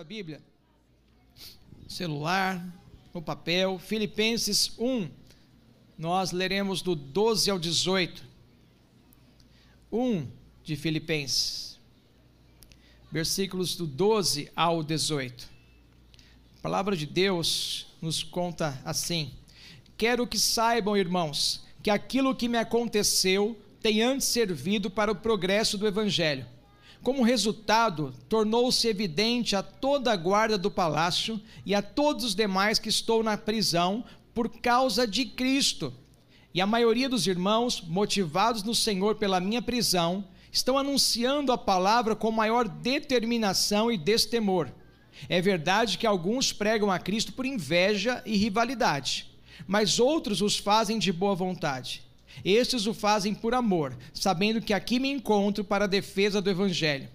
Sua Bíblia, celular, no papel, Filipenses 1, nós leremos do 12 ao 18. 1 de Filipenses, versículos do 12 ao 18. A palavra de Deus nos conta assim: Quero que saibam, irmãos, que aquilo que me aconteceu tem antes servido para o progresso do Evangelho. Como resultado, tornou-se evidente a toda a guarda do palácio e a todos os demais que estou na prisão por causa de Cristo. E a maioria dos irmãos, motivados no Senhor pela minha prisão, estão anunciando a palavra com maior determinação e destemor. É verdade que alguns pregam a Cristo por inveja e rivalidade mas outros os fazem de boa vontade. Estes o fazem por amor, sabendo que aqui me encontro para a defesa do Evangelho.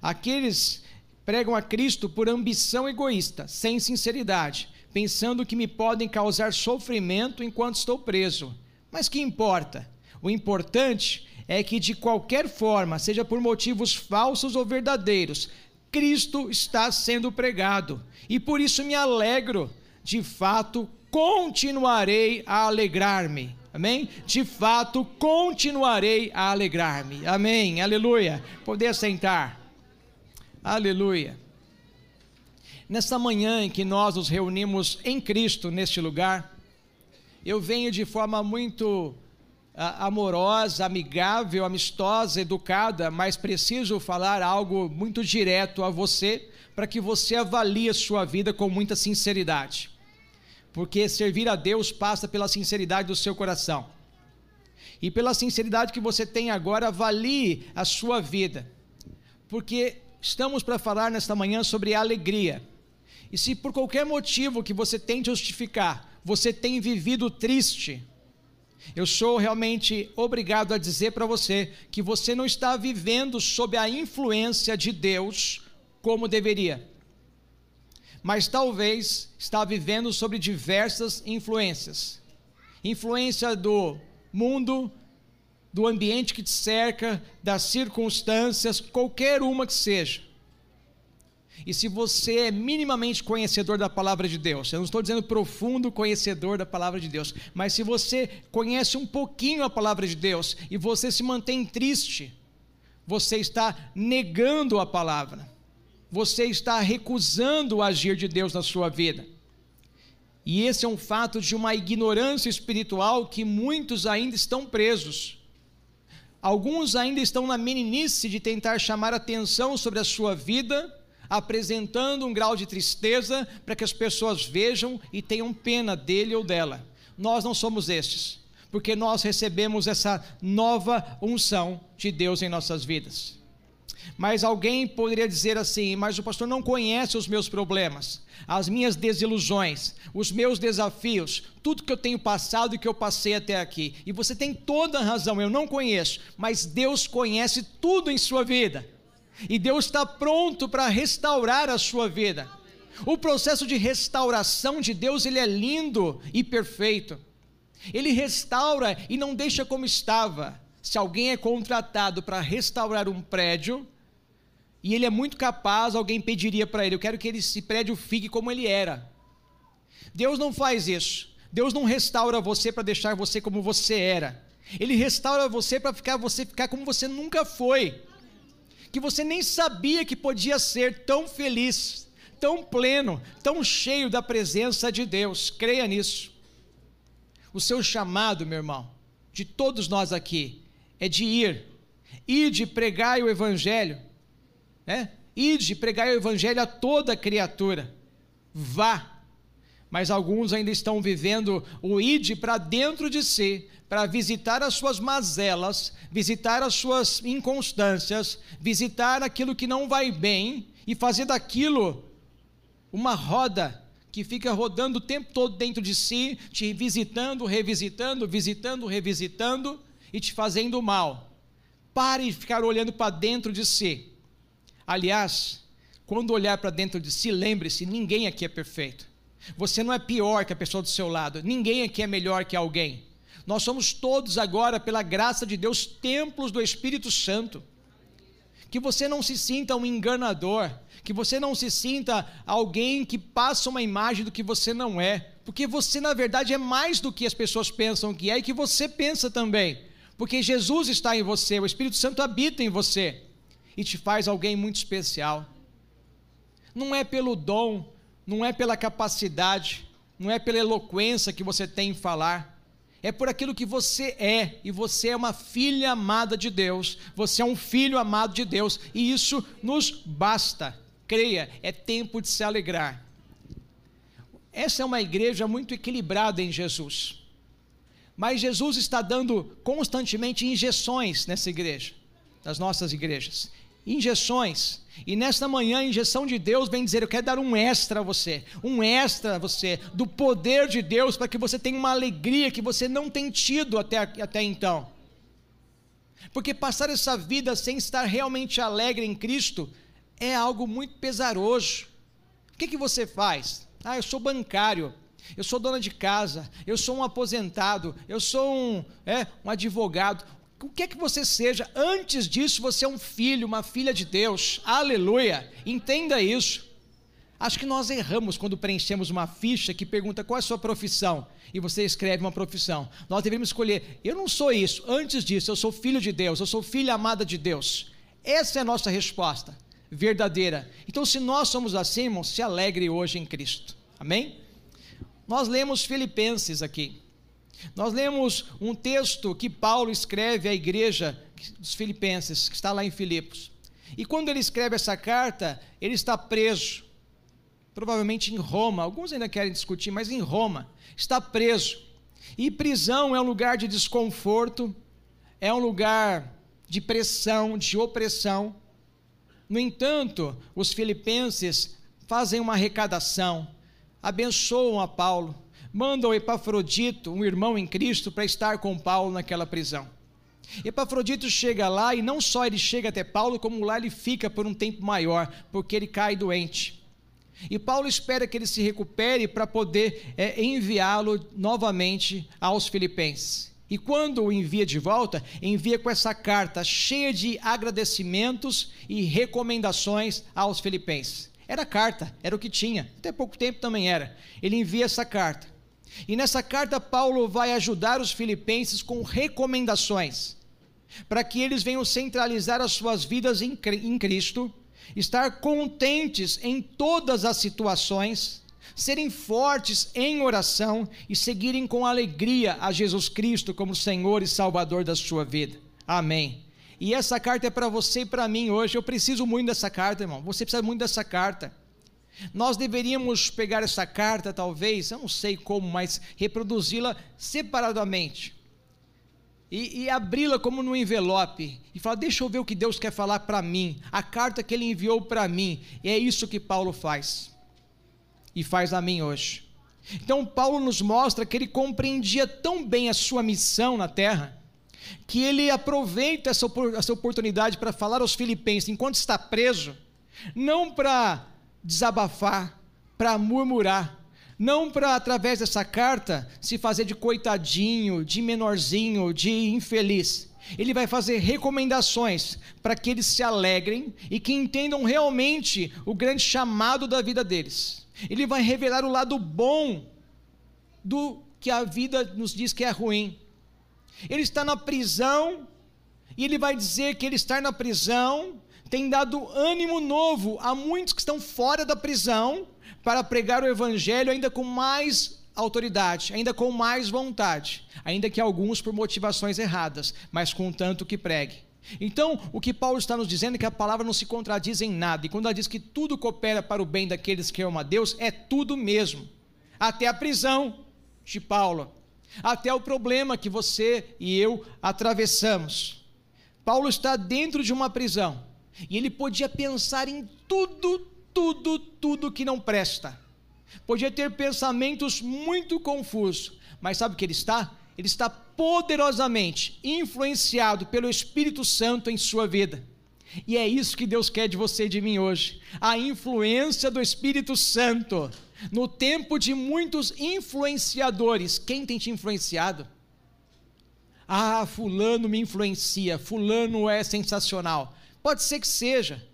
Aqueles pregam a Cristo por ambição egoísta, sem sinceridade, pensando que me podem causar sofrimento enquanto estou preso. Mas que importa? O importante é que, de qualquer forma, seja por motivos falsos ou verdadeiros, Cristo está sendo pregado. E por isso me alegro. De fato, continuarei a alegrar-me. Amém? De fato, continuarei a alegrar-me. Amém. Aleluia. Poder sentar. Aleluia. Nesta manhã em que nós nos reunimos em Cristo neste lugar, eu venho de forma muito ah, amorosa, amigável, amistosa, educada, mas preciso falar algo muito direto a você para que você avalie a sua vida com muita sinceridade porque servir a Deus passa pela sinceridade do seu coração. E pela sinceridade que você tem agora, avalie a sua vida. Porque estamos para falar nesta manhã sobre alegria. E se por qualquer motivo que você tente justificar, você tem vivido triste, eu sou realmente obrigado a dizer para você que você não está vivendo sob a influência de Deus como deveria mas talvez está vivendo sobre diversas influências influência do mundo, do ambiente que te cerca, das circunstâncias, qualquer uma que seja. E se você é minimamente conhecedor da palavra de Deus, eu não estou dizendo profundo conhecedor da palavra de Deus, mas se você conhece um pouquinho a palavra de Deus e você se mantém triste, você está negando a palavra você está recusando o agir de Deus na sua vida. E esse é um fato de uma ignorância espiritual que muitos ainda estão presos. Alguns ainda estão na meninice de tentar chamar atenção sobre a sua vida, apresentando um grau de tristeza para que as pessoas vejam e tenham pena dele ou dela. Nós não somos estes, porque nós recebemos essa nova unção de Deus em nossas vidas. Mas alguém poderia dizer assim: mas o pastor não conhece os meus problemas, as minhas desilusões, os meus desafios, tudo que eu tenho passado e que eu passei até aqui. E você tem toda a razão, eu não conheço, mas Deus conhece tudo em sua vida. E Deus está pronto para restaurar a sua vida. O processo de restauração de Deus, ele é lindo e perfeito. Ele restaura e não deixa como estava. Se alguém é contratado para restaurar um prédio, e ele é muito capaz, alguém pediria para ele: Eu quero que esse prédio fique como ele era. Deus não faz isso. Deus não restaura você para deixar você como você era. Ele restaura você para ficar você ficar como você nunca foi. Que você nem sabia que podia ser tão feliz, tão pleno, tão cheio da presença de Deus. Creia nisso. O seu chamado, meu irmão, de todos nós aqui, é de ir, ir de pregar o evangelho né? Ide pregar o evangelho a toda criatura. Vá. mas alguns ainda estão vivendo o id para dentro de si, para visitar as suas mazelas, visitar as suas inconstâncias, visitar aquilo que não vai bem e fazer daquilo uma roda que fica rodando o tempo todo dentro de si, te visitando, revisitando, visitando, revisitando e te fazendo mal. Pare de ficar olhando para dentro de si. Aliás, quando olhar para dentro de si, lembre-se: ninguém aqui é perfeito. Você não é pior que a pessoa do seu lado, ninguém aqui é melhor que alguém. Nós somos todos agora, pela graça de Deus, templos do Espírito Santo. Que você não se sinta um enganador, que você não se sinta alguém que passa uma imagem do que você não é, porque você, na verdade, é mais do que as pessoas pensam que é e que você pensa também, porque Jesus está em você, o Espírito Santo habita em você e te faz alguém muito especial. Não é pelo dom, não é pela capacidade, não é pela eloquência que você tem em falar, é por aquilo que você é, e você é uma filha amada de Deus, você é um filho amado de Deus, e isso nos basta. Creia, é tempo de se alegrar. Essa é uma igreja muito equilibrada em Jesus. Mas Jesus está dando constantemente injeções nessa igreja, nas nossas igrejas. Injeções. E nesta manhã, a injeção de Deus vem dizer: Eu quero dar um extra a você, um extra a você, do poder de Deus, para que você tenha uma alegria que você não tem tido até, até então. Porque passar essa vida sem estar realmente alegre em Cristo é algo muito pesaroso. O que, que você faz? Ah, eu sou bancário, eu sou dona de casa, eu sou um aposentado, eu sou um, é, um advogado. O que é que você seja, antes disso você é um filho, uma filha de Deus, aleluia, entenda isso. Acho que nós erramos quando preenchemos uma ficha que pergunta qual é a sua profissão e você escreve uma profissão. Nós devemos escolher, eu não sou isso, antes disso eu sou filho de Deus, eu sou filha amada de Deus. Essa é a nossa resposta verdadeira. Então, se nós somos assim, irmãos, se alegre hoje em Cristo. Amém? Nós lemos Filipenses aqui. Nós lemos um texto que Paulo escreve à igreja dos Filipenses, que está lá em Filipos. E quando ele escreve essa carta, ele está preso, provavelmente em Roma. Alguns ainda querem discutir, mas em Roma. Está preso. E prisão é um lugar de desconforto, é um lugar de pressão, de opressão. No entanto, os filipenses fazem uma arrecadação, abençoam a Paulo, mandam Epafrodito, um irmão em Cristo, para estar com Paulo naquela prisão. Epafrodito chega lá e não só ele chega até Paulo, como lá ele fica por um tempo maior, porque ele cai doente. E Paulo espera que ele se recupere para poder é, enviá-lo novamente aos Filipenses. E quando o envia de volta, envia com essa carta cheia de agradecimentos e recomendações aos filipenses. Era carta, era o que tinha, até pouco tempo também era. Ele envia essa carta. E nessa carta, Paulo vai ajudar os filipenses com recomendações, para que eles venham centralizar as suas vidas em Cristo, estar contentes em todas as situações serem fortes em oração e seguirem com alegria a Jesus Cristo como Senhor e Salvador da sua vida. Amém. E essa carta é para você e para mim hoje. Eu preciso muito dessa carta, irmão. Você precisa muito dessa carta. Nós deveríamos pegar essa carta, talvez, eu não sei como, mas reproduzi-la separadamente. E, e abri-la como no envelope. E falar: deixa eu ver o que Deus quer falar para mim. A carta que Ele enviou para mim. E é isso que Paulo faz e faz a mim hoje. Então, Paulo nos mostra que ele compreendia tão bem a sua missão na terra, que ele aproveita essa, essa oportunidade para falar aos filipenses, enquanto está preso, não para desabafar, para murmurar, não para, através dessa carta, se fazer de coitadinho, de menorzinho, de infeliz. Ele vai fazer recomendações para que eles se alegrem e que entendam realmente o grande chamado da vida deles. Ele vai revelar o lado bom do que a vida nos diz que é ruim. Ele está na prisão e ele vai dizer que ele estar na prisão tem dado ânimo novo a muitos que estão fora da prisão para pregar o evangelho ainda com mais autoridade, ainda com mais vontade, ainda que alguns por motivações erradas, mas com tanto que pregue. Então, o que Paulo está nos dizendo é que a palavra não se contradiz em nada, e quando ela diz que tudo coopera para o bem daqueles que amam a Deus, é tudo mesmo. até a prisão de Paulo, até o problema que você e eu atravessamos. Paulo está dentro de uma prisão e ele podia pensar em tudo, tudo, tudo que não presta. Podia ter pensamentos muito confusos, mas sabe o que ele está? Ele está poderosamente influenciado pelo Espírito Santo em sua vida. E é isso que Deus quer de você e de mim hoje: a influência do Espírito Santo. No tempo de muitos influenciadores, quem tem te influenciado? Ah, Fulano me influencia, Fulano é sensacional. Pode ser que seja,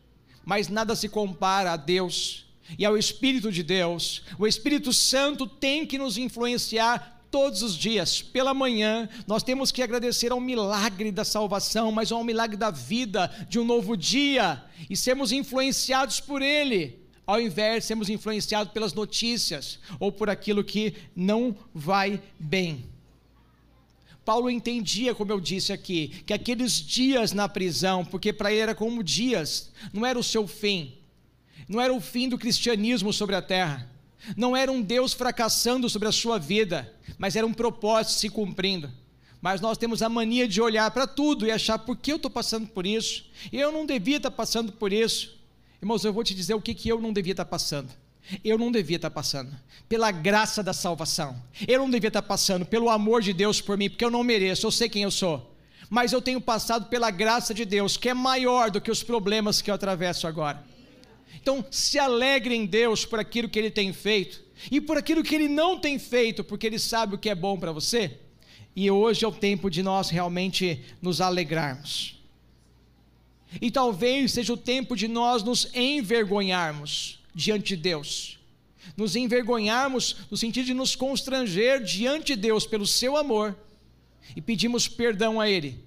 mas nada se compara a Deus e ao Espírito de Deus. O Espírito Santo tem que nos influenciar todos os dias, pela manhã, nós temos que agradecer ao milagre da salvação, mas ao milagre da vida, de um novo dia, e sermos influenciados por Ele, ao invés de sermos influenciados pelas notícias ou por aquilo que não vai bem. Paulo entendia, como eu disse aqui, que aqueles dias na prisão, porque para ele era como dias, não era o seu fim, não era o fim do cristianismo sobre a terra não era um Deus fracassando sobre a sua vida, mas era um propósito se cumprindo. Mas nós temos a mania de olhar para tudo e achar por que eu estou passando por isso? Eu não devia estar passando por isso. Irmãos, eu vou te dizer o que, que eu não devia estar passando. Eu não devia estar passando pela graça da salvação. Eu não devia estar passando pelo amor de Deus por mim, porque eu não mereço, eu sei quem eu sou. Mas eu tenho passado pela graça de Deus, que é maior do que os problemas que eu atravesso agora. Então, se alegre em Deus por aquilo que Ele tem feito e por aquilo que Ele não tem feito, porque Ele sabe o que é bom para você. E hoje é o tempo de nós realmente nos alegrarmos. E talvez seja o tempo de nós nos envergonharmos diante de Deus. Nos envergonharmos no sentido de nos constranger diante de Deus pelo seu amor e pedimos perdão a Ele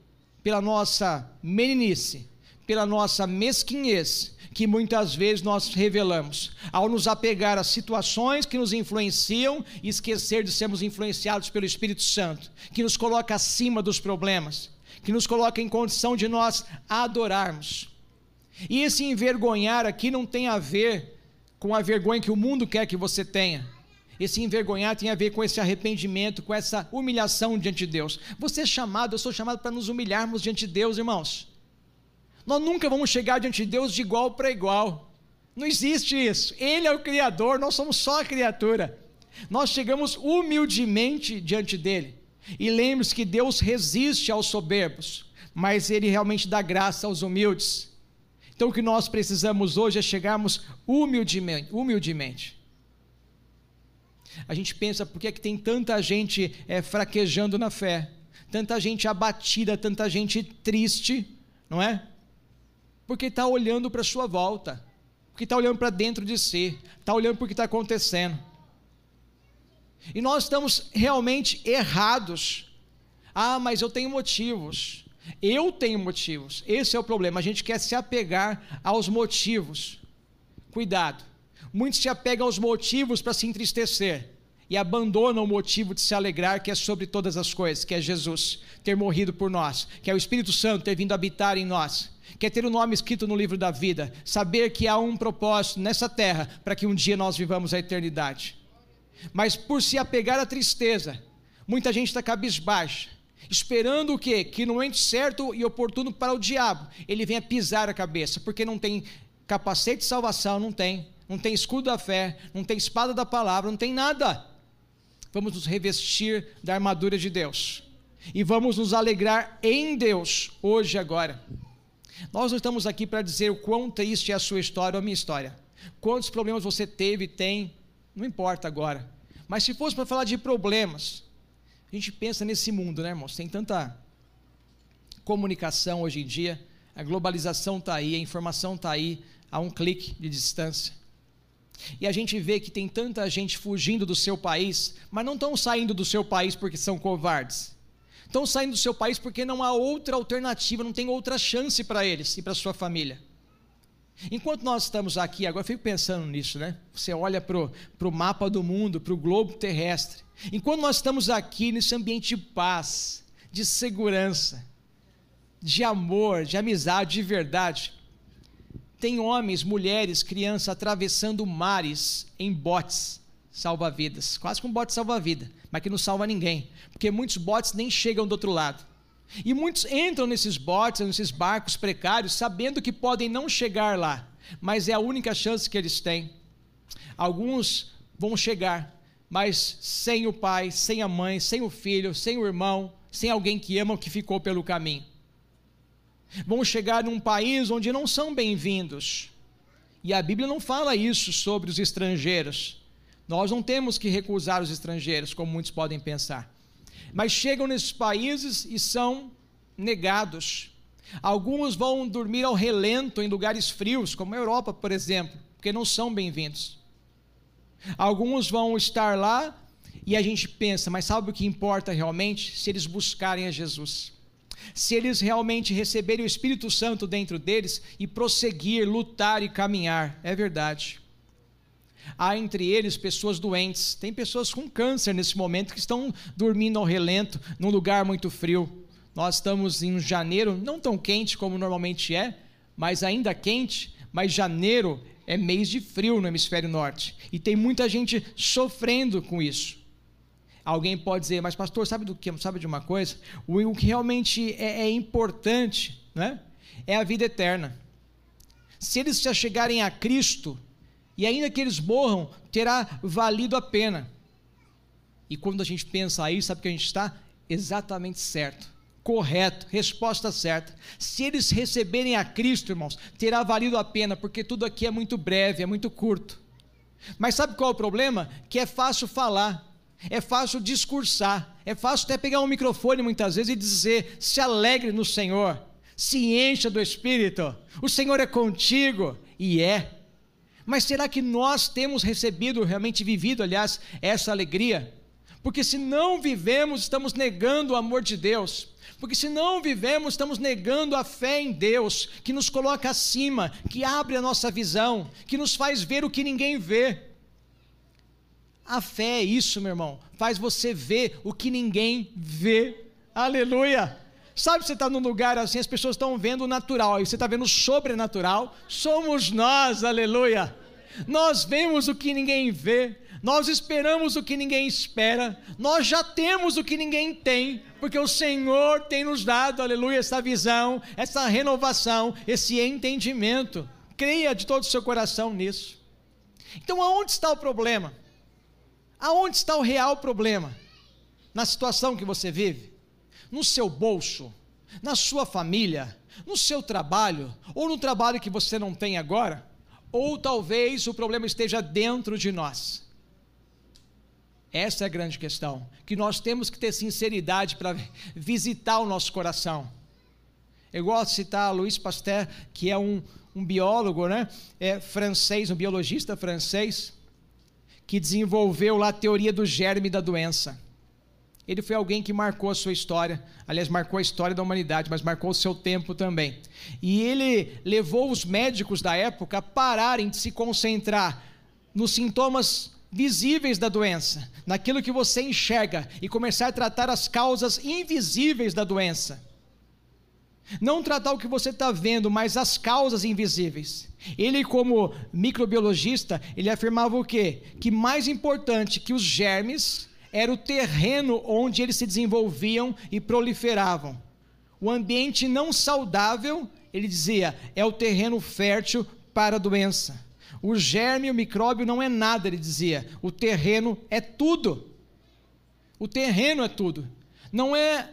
pela nossa meninice, pela nossa mesquinhez que muitas vezes nós revelamos, ao nos apegar a situações que nos influenciam e esquecer de sermos influenciados pelo Espírito Santo, que nos coloca acima dos problemas, que nos coloca em condição de nós adorarmos. E esse envergonhar aqui não tem a ver com a vergonha que o mundo quer que você tenha. Esse envergonhar tem a ver com esse arrependimento, com essa humilhação diante de Deus. Você é chamado, eu sou chamado para nos humilharmos diante de Deus, irmãos. Nós nunca vamos chegar diante de Deus de igual para igual. Não existe isso. Ele é o Criador, nós somos só a criatura. Nós chegamos humildemente diante dele. E lembre-se que Deus resiste aos soberbos, mas ele realmente dá graça aos humildes. Então o que nós precisamos hoje é chegarmos humildemente. humildemente. A gente pensa por que, é que tem tanta gente é, fraquejando na fé, tanta gente abatida, tanta gente triste, não é? Porque está olhando para a sua volta, porque está olhando para dentro de si, está olhando para o que está acontecendo. E nós estamos realmente errados. Ah, mas eu tenho motivos. Eu tenho motivos. Esse é o problema. A gente quer se apegar aos motivos. Cuidado. Muitos se apegam aos motivos para se entristecer e abandonam o motivo de se alegrar, que é sobre todas as coisas, que é Jesus ter morrido por nós, que é o Espírito Santo ter vindo habitar em nós quer ter o nome escrito no livro da vida, saber que há um propósito nessa terra para que um dia nós vivamos a eternidade. Mas por se apegar à tristeza, muita gente está cabisbaixa, esperando o quê? Que no momento certo e oportuno para o diabo, ele venha pisar a cabeça, porque não tem capacete de salvação, não tem, não tem escudo da fé, não tem espada da palavra, não tem nada. Vamos nos revestir da armadura de Deus. E vamos nos alegrar em Deus, hoje e agora. Nós não estamos aqui para dizer o quão triste é a sua história ou a minha história. Quantos problemas você teve, tem, não importa agora. Mas se fosse para falar de problemas, a gente pensa nesse mundo, né, irmãos? Tem tanta comunicação hoje em dia, a globalização está aí, a informação está aí, a um clique de distância. E a gente vê que tem tanta gente fugindo do seu país, mas não estão saindo do seu país porque são covardes estão saindo do seu país porque não há outra alternativa, não tem outra chance para eles e para sua família. Enquanto nós estamos aqui, agora eu fico pensando nisso, né? Você olha para o mapa do mundo, para o globo terrestre. Enquanto nós estamos aqui nesse ambiente de paz, de segurança, de amor, de amizade, de verdade, tem homens, mulheres, crianças atravessando mares em botes, salva-vidas, quase que um bote salva-vida, mas que não salva ninguém, porque muitos botes nem chegam do outro lado. E muitos entram nesses botes, nesses barcos precários, sabendo que podem não chegar lá, mas é a única chance que eles têm. Alguns vão chegar, mas sem o pai, sem a mãe, sem o filho, sem o irmão, sem alguém que ama que ficou pelo caminho. Vão chegar num país onde não são bem-vindos. E a Bíblia não fala isso sobre os estrangeiros. Nós não temos que recusar os estrangeiros, como muitos podem pensar. Mas chegam nesses países e são negados. Alguns vão dormir ao relento em lugares frios, como a Europa, por exemplo, porque não são bem-vindos. Alguns vão estar lá e a gente pensa, mas sabe o que importa realmente? Se eles buscarem a Jesus. Se eles realmente receberem o Espírito Santo dentro deles e prosseguir, lutar e caminhar. É verdade. Há entre eles pessoas doentes. Tem pessoas com câncer nesse momento que estão dormindo ao relento, num lugar muito frio. Nós estamos em janeiro, não tão quente como normalmente é, mas ainda quente. Mas janeiro é mês de frio no hemisfério norte. E tem muita gente sofrendo com isso. Alguém pode dizer, mas pastor, sabe do que? Sabe de uma coisa? O, que realmente é, é importante, né? É a vida eterna. Se eles se chegarem a Cristo, e ainda que eles morram, terá valido a pena. E quando a gente pensa aí, sabe que a gente está exatamente certo, correto, resposta certa. Se eles receberem a Cristo, irmãos, terá valido a pena, porque tudo aqui é muito breve, é muito curto. Mas sabe qual é o problema? Que é fácil falar, é fácil discursar, é fácil até pegar um microfone muitas vezes e dizer: se alegre no Senhor, se encha do Espírito, o Senhor é contigo, e é. Mas será que nós temos recebido, realmente vivido, aliás, essa alegria? Porque se não vivemos, estamos negando o amor de Deus. Porque se não vivemos, estamos negando a fé em Deus, que nos coloca acima, que abre a nossa visão, que nos faz ver o que ninguém vê. A fé é isso, meu irmão, faz você ver o que ninguém vê. Aleluia! Sabe, você está num lugar assim, as pessoas estão vendo o natural, aí você está vendo o sobrenatural. Somos nós, aleluia. Nós vemos o que ninguém vê, nós esperamos o que ninguém espera, nós já temos o que ninguém tem, porque o Senhor tem nos dado, aleluia, essa visão, essa renovação, esse entendimento. Creia de todo o seu coração nisso. Então, aonde está o problema? Aonde está o real problema? Na situação que você vive? No seu bolso, na sua família, no seu trabalho, ou no trabalho que você não tem agora, ou talvez o problema esteja dentro de nós. Essa é a grande questão, que nós temos que ter sinceridade para visitar o nosso coração. Eu gosto de citar Louis Pasteur, que é um, um biólogo né? é francês, um biologista francês, que desenvolveu lá a teoria do germe da doença. Ele foi alguém que marcou a sua história, aliás, marcou a história da humanidade, mas marcou o seu tempo também. E ele levou os médicos da época a pararem de se concentrar nos sintomas visíveis da doença, naquilo que você enxerga, e começar a tratar as causas invisíveis da doença. Não tratar o que você está vendo, mas as causas invisíveis. Ele, como microbiologista, ele afirmava o quê? Que mais importante que os germes era o terreno onde eles se desenvolviam e proliferavam. O ambiente não saudável, ele dizia, é o terreno fértil para a doença. O germe, o micróbio não é nada, ele dizia. O terreno é tudo. O terreno é tudo. Não é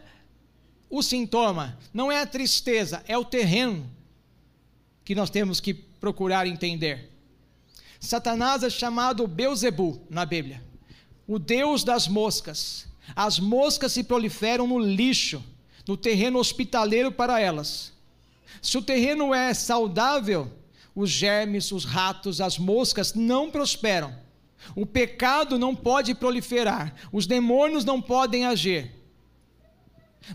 o sintoma, não é a tristeza, é o terreno que nós temos que procurar entender. Satanás é chamado Beuzebu na Bíblia o Deus das moscas. As moscas se proliferam no lixo, no terreno hospitaleiro para elas. Se o terreno é saudável, os germes, os ratos, as moscas não prosperam. O pecado não pode proliferar, os demônios não podem agir.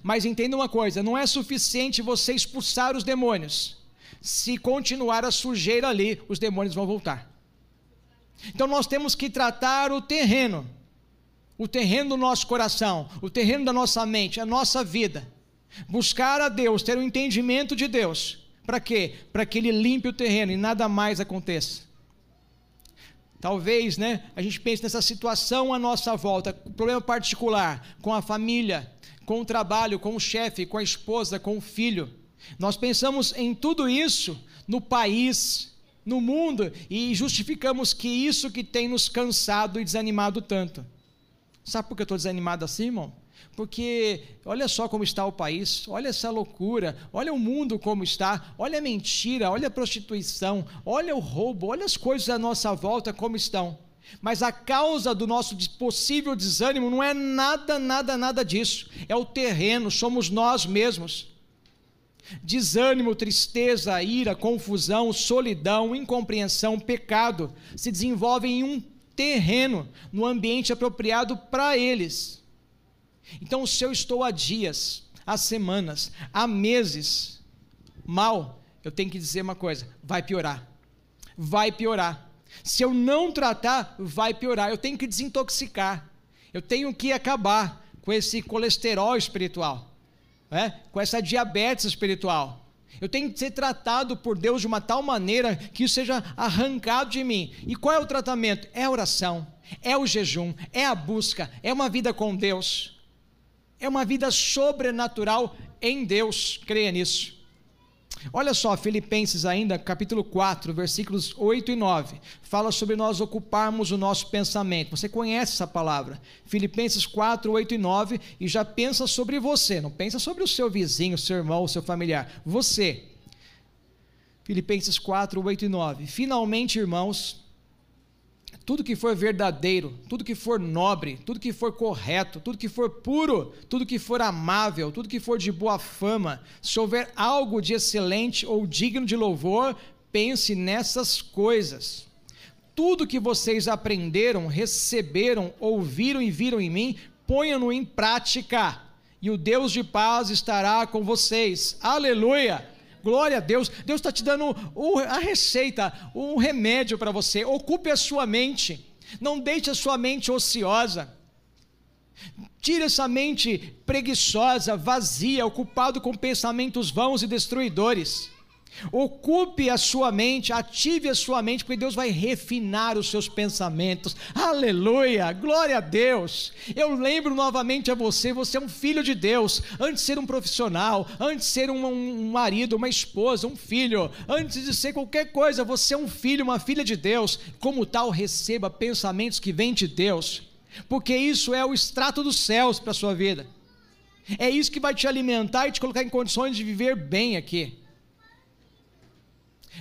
Mas entenda uma coisa: não é suficiente você expulsar os demônios. Se continuar a sujeira ali, os demônios vão voltar. Então nós temos que tratar o terreno o terreno do nosso coração, o terreno da nossa mente, a nossa vida. Buscar a Deus, ter o um entendimento de Deus. Para quê? Para que Ele limpe o terreno e nada mais aconteça. Talvez, né, a gente pense nessa situação à nossa volta, problema particular com a família, com o trabalho, com o chefe, com a esposa, com o filho. Nós pensamos em tudo isso no país, no mundo e justificamos que isso que tem nos cansado e desanimado tanto. Sabe por que eu estou desanimado assim, irmão? Porque olha só como está o país, olha essa loucura, olha o mundo como está, olha a mentira, olha a prostituição, olha o roubo, olha as coisas à nossa volta como estão. Mas a causa do nosso possível desânimo não é nada, nada, nada disso. É o terreno, somos nós mesmos. Desânimo, tristeza, ira, confusão, solidão, incompreensão, pecado se desenvolvem em um terreno, no ambiente apropriado para eles. Então, se eu estou há dias, há semanas, há meses mal, eu tenho que dizer uma coisa: vai piorar. Vai piorar. Se eu não tratar, vai piorar. Eu tenho que desintoxicar. Eu tenho que acabar com esse colesterol espiritual é? com essa diabetes espiritual. Eu tenho que ser tratado por Deus de uma tal maneira que isso seja arrancado de mim. E qual é o tratamento? É a oração, é o jejum, é a busca, é uma vida com Deus, é uma vida sobrenatural em Deus. Creia nisso. Olha só, Filipenses ainda, capítulo 4, versículos 8 e 9, fala sobre nós ocuparmos o nosso pensamento. Você conhece essa palavra? Filipenses 4, 8 e 9, e já pensa sobre você, não pensa sobre o seu vizinho, seu irmão, seu familiar. Você. Filipenses 4, 8 e 9. Finalmente, irmãos, tudo que for verdadeiro, tudo que for nobre, tudo que for correto, tudo que for puro, tudo que for amável, tudo que for de boa fama, se houver algo de excelente ou digno de louvor, pense nessas coisas. Tudo que vocês aprenderam, receberam, ouviram e viram em mim, ponham-no em prática, e o Deus de paz estará com vocês. Aleluia! Glória a Deus. Deus está te dando a receita, um remédio para você. Ocupe a sua mente. Não deixe a sua mente ociosa. Tire essa mente preguiçosa, vazia, ocupado com pensamentos vãos e destruidores. Ocupe a sua mente, ative a sua mente, porque Deus vai refinar os seus pensamentos. Aleluia! Glória a Deus! Eu lembro novamente a você: você é um filho de Deus. Antes de ser um profissional, antes de ser um, um marido, uma esposa, um filho, antes de ser qualquer coisa, você é um filho, uma filha de Deus. Como tal, receba pensamentos que vêm de Deus, porque isso é o extrato dos céus para a sua vida. É isso que vai te alimentar e te colocar em condições de viver bem aqui.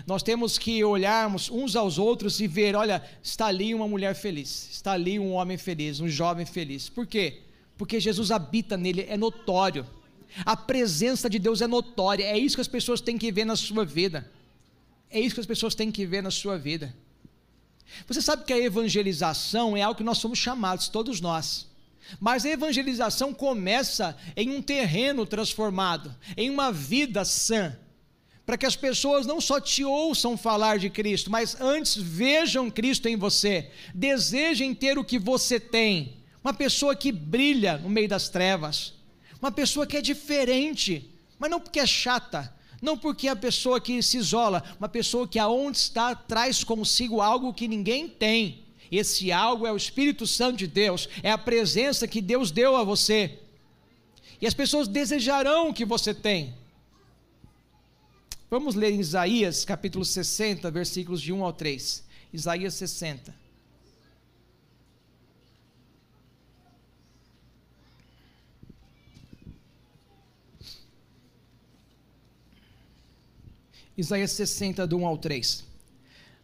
Nós temos que olharmos uns aos outros e ver: olha, está ali uma mulher feliz, está ali um homem feliz, um jovem feliz. Por quê? Porque Jesus habita nele, é notório. A presença de Deus é notória, é isso que as pessoas têm que ver na sua vida. É isso que as pessoas têm que ver na sua vida. Você sabe que a evangelização é algo que nós somos chamados, todos nós. Mas a evangelização começa em um terreno transformado, em uma vida sã para que as pessoas não só te ouçam falar de Cristo, mas antes vejam Cristo em você, desejem ter o que você tem. Uma pessoa que brilha no meio das trevas, uma pessoa que é diferente, mas não porque é chata, não porque é a pessoa que se isola, uma pessoa que aonde está traz consigo algo que ninguém tem. Esse algo é o Espírito Santo de Deus, é a presença que Deus deu a você. E as pessoas desejarão o que você tem. Vamos ler em Isaías capítulo 60, versículos de 1 ao 3. Isaías 60. Isaías 60, do 1 ao 3.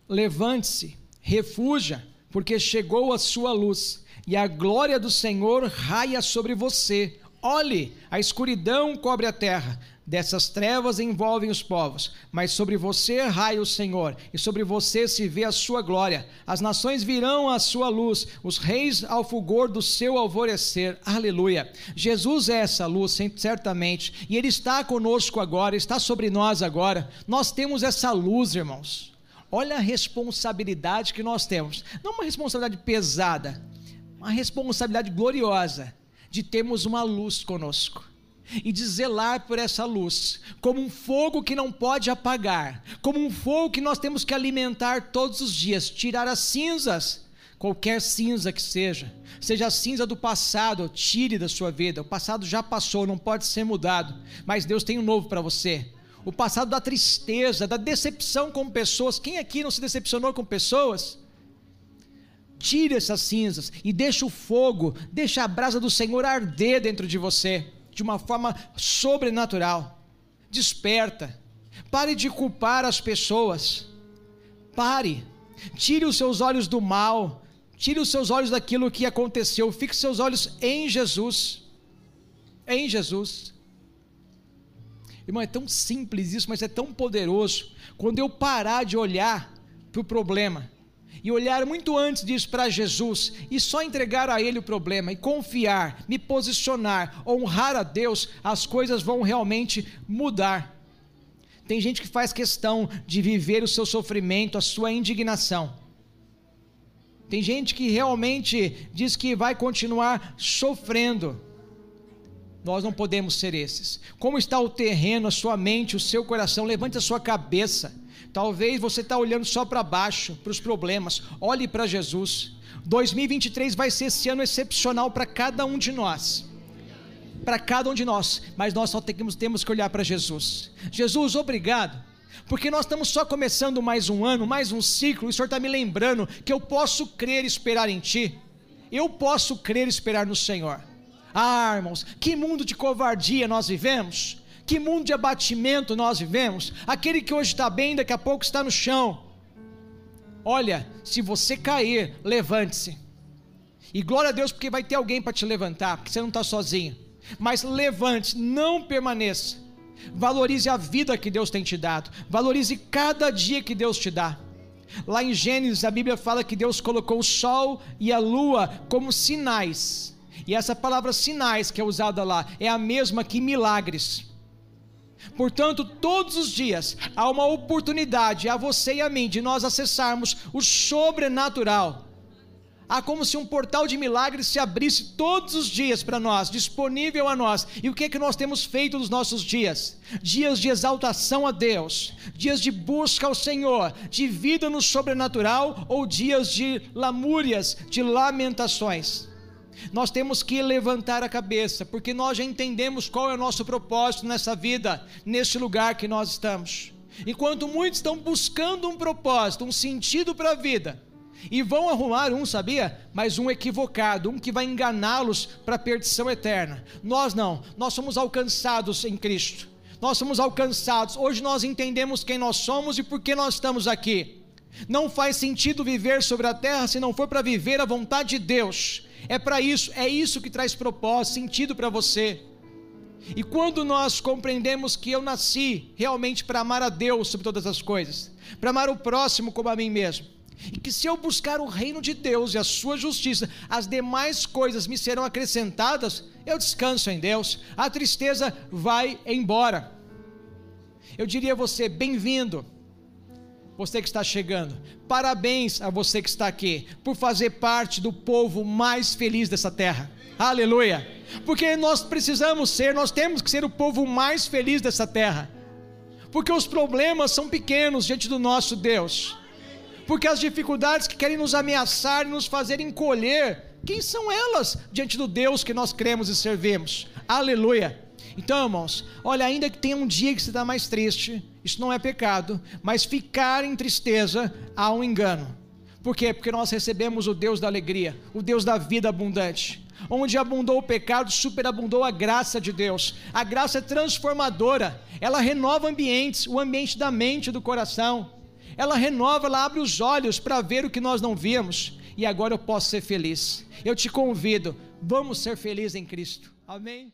Levante-se, refuja, porque chegou a sua luz, e a glória do Senhor raia sobre você. Olhe, a escuridão cobre a terra, Dessas trevas envolvem os povos, mas sobre você raia o Senhor, e sobre você se vê a sua glória. As nações virão à sua luz, os reis ao fulgor do seu alvorecer. Aleluia. Jesus é essa luz, certamente, e Ele está conosco agora, está sobre nós agora. Nós temos essa luz, irmãos. Olha a responsabilidade que nós temos. Não uma responsabilidade pesada, uma responsabilidade gloriosa de termos uma luz conosco e de zelar por essa luz, como um fogo que não pode apagar, como um fogo que nós temos que alimentar todos os dias, tirar as cinzas, qualquer cinza que seja, seja a cinza do passado, tire da sua vida. O passado já passou, não pode ser mudado, mas Deus tem um novo para você. O passado da tristeza, da decepção com pessoas. Quem aqui não se decepcionou com pessoas? Tire essas cinzas e deixa o fogo, deixa a brasa do Senhor arder dentro de você, de uma forma sobrenatural. Desperta. Pare de culpar as pessoas. Pare. Tire os seus olhos do mal. Tire os seus olhos daquilo que aconteceu. Fixe seus olhos em Jesus. Em Jesus. Irmão, é tão simples isso, mas é tão poderoso. Quando eu parar de olhar para o problema e olhar muito antes disso para Jesus e só entregar a Ele o problema e confiar, me posicionar, honrar a Deus, as coisas vão realmente mudar. Tem gente que faz questão de viver o seu sofrimento, a sua indignação. Tem gente que realmente diz que vai continuar sofrendo. Nós não podemos ser esses. Como está o terreno, a sua mente, o seu coração? Levante a sua cabeça. Talvez você está olhando só para baixo, para os problemas. Olhe para Jesus. 2023 vai ser esse ano excepcional para cada um de nós. Para cada um de nós. Mas nós só temos, temos que olhar para Jesus. Jesus, obrigado. Porque nós estamos só começando mais um ano, mais um ciclo. E o Senhor está me lembrando que eu posso crer e esperar em Ti. Eu posso crer e esperar no Senhor. Ah, irmãos, que mundo de covardia nós vivemos. Que mundo de abatimento nós vivemos? Aquele que hoje está bem, daqui a pouco está no chão. Olha, se você cair, levante-se. E glória a Deus, porque vai ter alguém para te levantar, porque você não está sozinho. Mas levante, não permaneça. Valorize a vida que Deus tem te dado. Valorize cada dia que Deus te dá. Lá em Gênesis, a Bíblia fala que Deus colocou o sol e a lua como sinais. E essa palavra sinais que é usada lá é a mesma que milagres. Portanto, todos os dias há uma oportunidade a você e a mim de nós acessarmos o sobrenatural. Há como se um portal de milagres se abrisse todos os dias para nós, disponível a nós. E o que é que nós temos feito nos nossos dias? Dias de exaltação a Deus, dias de busca ao Senhor, de vida no sobrenatural ou dias de lamúrias, de lamentações. Nós temos que levantar a cabeça, porque nós já entendemos qual é o nosso propósito nessa vida, nesse lugar que nós estamos. Enquanto muitos estão buscando um propósito, um sentido para a vida, e vão arrumar um, sabia? Mas um equivocado, um que vai enganá-los para a perdição eterna. Nós não, nós somos alcançados em Cristo. Nós somos alcançados. Hoje nós entendemos quem nós somos e por que nós estamos aqui. Não faz sentido viver sobre a terra se não for para viver a vontade de Deus. É para isso, é isso que traz propósito, sentido para você. E quando nós compreendemos que eu nasci realmente para amar a Deus sobre todas as coisas, para amar o próximo como a mim mesmo, e que se eu buscar o reino de Deus e a sua justiça, as demais coisas me serão acrescentadas, eu descanso em Deus, a tristeza vai embora. Eu diria a você, bem-vindo você que está chegando. Parabéns a você que está aqui por fazer parte do povo mais feliz dessa terra. Aleluia! Porque nós precisamos ser, nós temos que ser o povo mais feliz dessa terra. Porque os problemas são pequenos diante do nosso Deus. Porque as dificuldades que querem nos ameaçar e nos fazer encolher, quem são elas diante do Deus que nós cremos e servimos? Aleluia! Então, irmãos, olha, ainda que tenha um dia que você está mais triste, isso não é pecado, mas ficar em tristeza há um engano. Por quê? Porque nós recebemos o Deus da alegria, o Deus da vida abundante. Onde abundou o pecado, superabundou a graça de Deus. A graça é transformadora, ela renova ambientes, o ambiente da mente e do coração. Ela renova, ela abre os olhos para ver o que nós não víamos. E agora eu posso ser feliz. Eu te convido, vamos ser felizes em Cristo. Amém?